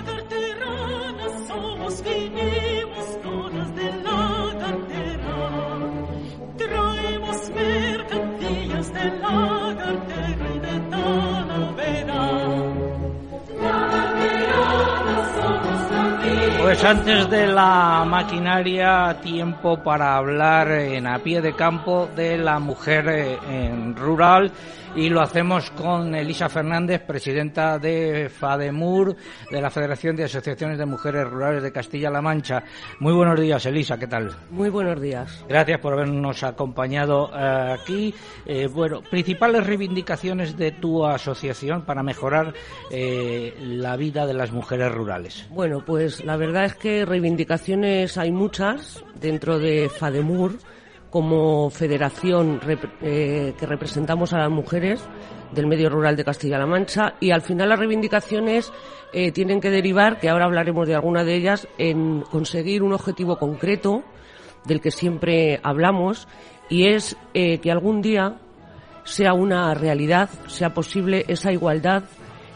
La cartera, nosotros venimos con las de la cartera, traemos mercancías de la. Pues antes de la maquinaria, tiempo para hablar en a pie de campo de la mujer eh, en rural y lo hacemos con Elisa Fernández, presidenta de FADEMUR, de la Federación de Asociaciones de Mujeres Rurales de Castilla-La Mancha. Muy buenos días, Elisa, ¿qué tal? Muy buenos días. Gracias por habernos acompañado eh, aquí. Eh, bueno, principales reivindicaciones de tu asociación para mejorar eh, la vida de las mujeres rurales. Bueno, pues la verdad es que reivindicaciones hay muchas dentro de FADEMUR como federación eh, que representamos a las mujeres del medio rural de Castilla-La Mancha y al final las reivindicaciones eh, tienen que derivar, que ahora hablaremos de alguna de ellas, en conseguir un objetivo concreto del que siempre hablamos y es eh, que algún día sea una realidad, sea posible esa igualdad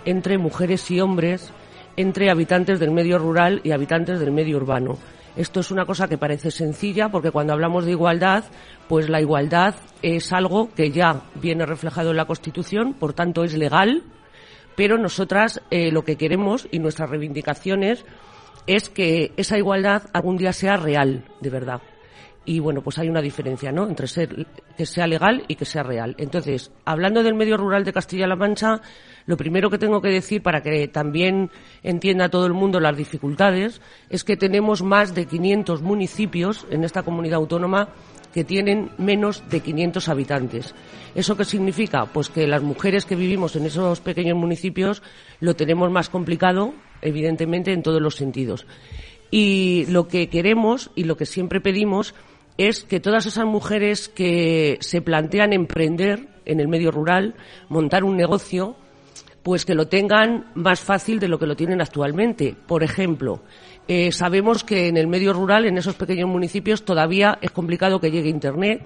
entre mujeres y hombres, entre habitantes del medio rural y habitantes del medio urbano. Esto es una cosa que parece sencilla porque cuando hablamos de igualdad, pues la igualdad es algo que ya viene reflejado en la Constitución, por tanto es legal, pero nosotras eh, lo que queremos y nuestras reivindicaciones es que esa igualdad algún día sea real, de verdad. Y bueno, pues hay una diferencia, ¿no? Entre ser que sea legal y que sea real. Entonces, hablando del medio rural de Castilla-La Mancha, lo primero que tengo que decir para que también entienda todo el mundo las dificultades es que tenemos más de 500 municipios en esta comunidad autónoma que tienen menos de 500 habitantes. ¿Eso qué significa? Pues que las mujeres que vivimos en esos pequeños municipios lo tenemos más complicado, evidentemente, en todos los sentidos. Y lo que queremos y lo que siempre pedimos es que todas esas mujeres que se plantean emprender en el medio rural, montar un negocio, pues que lo tengan más fácil de lo que lo tienen actualmente. Por ejemplo, eh, sabemos que en el medio rural, en esos pequeños municipios, todavía es complicado que llegue Internet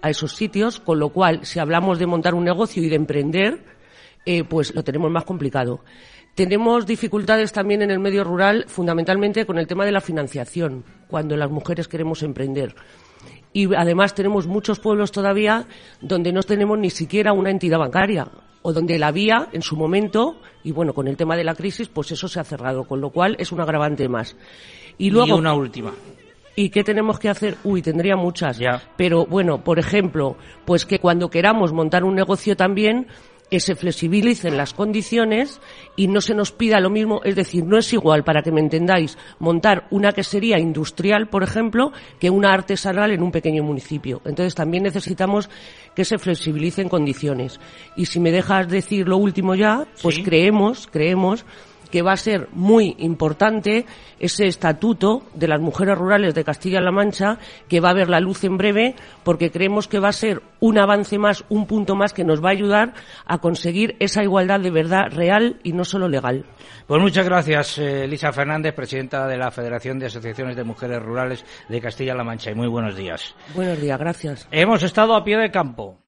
a esos sitios, con lo cual, si hablamos de montar un negocio y de emprender, eh, pues lo tenemos más complicado. Tenemos dificultades también en el medio rural, fundamentalmente con el tema de la financiación, cuando las mujeres queremos emprender. Y además tenemos muchos pueblos todavía donde no tenemos ni siquiera una entidad bancaria o donde la había en su momento y bueno, con el tema de la crisis, pues eso se ha cerrado, con lo cual es un agravante más. Y luego una última. ¿Y qué tenemos que hacer? Uy, tendría muchas. Pero bueno, por ejemplo, pues que cuando queramos montar un negocio también, que se flexibilicen las condiciones y no se nos pida lo mismo, es decir, no es igual, para que me entendáis, montar una quesería industrial, por ejemplo, que una artesanal en un pequeño municipio. Entonces también necesitamos que se flexibilicen condiciones. Y si me dejas decir lo último ya, pues creemos, creemos que va a ser muy importante ese estatuto de las mujeres rurales de Castilla-La Mancha, que va a ver la luz en breve, porque creemos que va a ser un avance más, un punto más que nos va a ayudar a conseguir esa igualdad de verdad real y no solo legal. Pues muchas gracias, eh, Elisa Fernández, presidenta de la Federación de Asociaciones de Mujeres Rurales de Castilla-La Mancha, y muy buenos días. Buenos días, gracias. Hemos estado a pie de campo.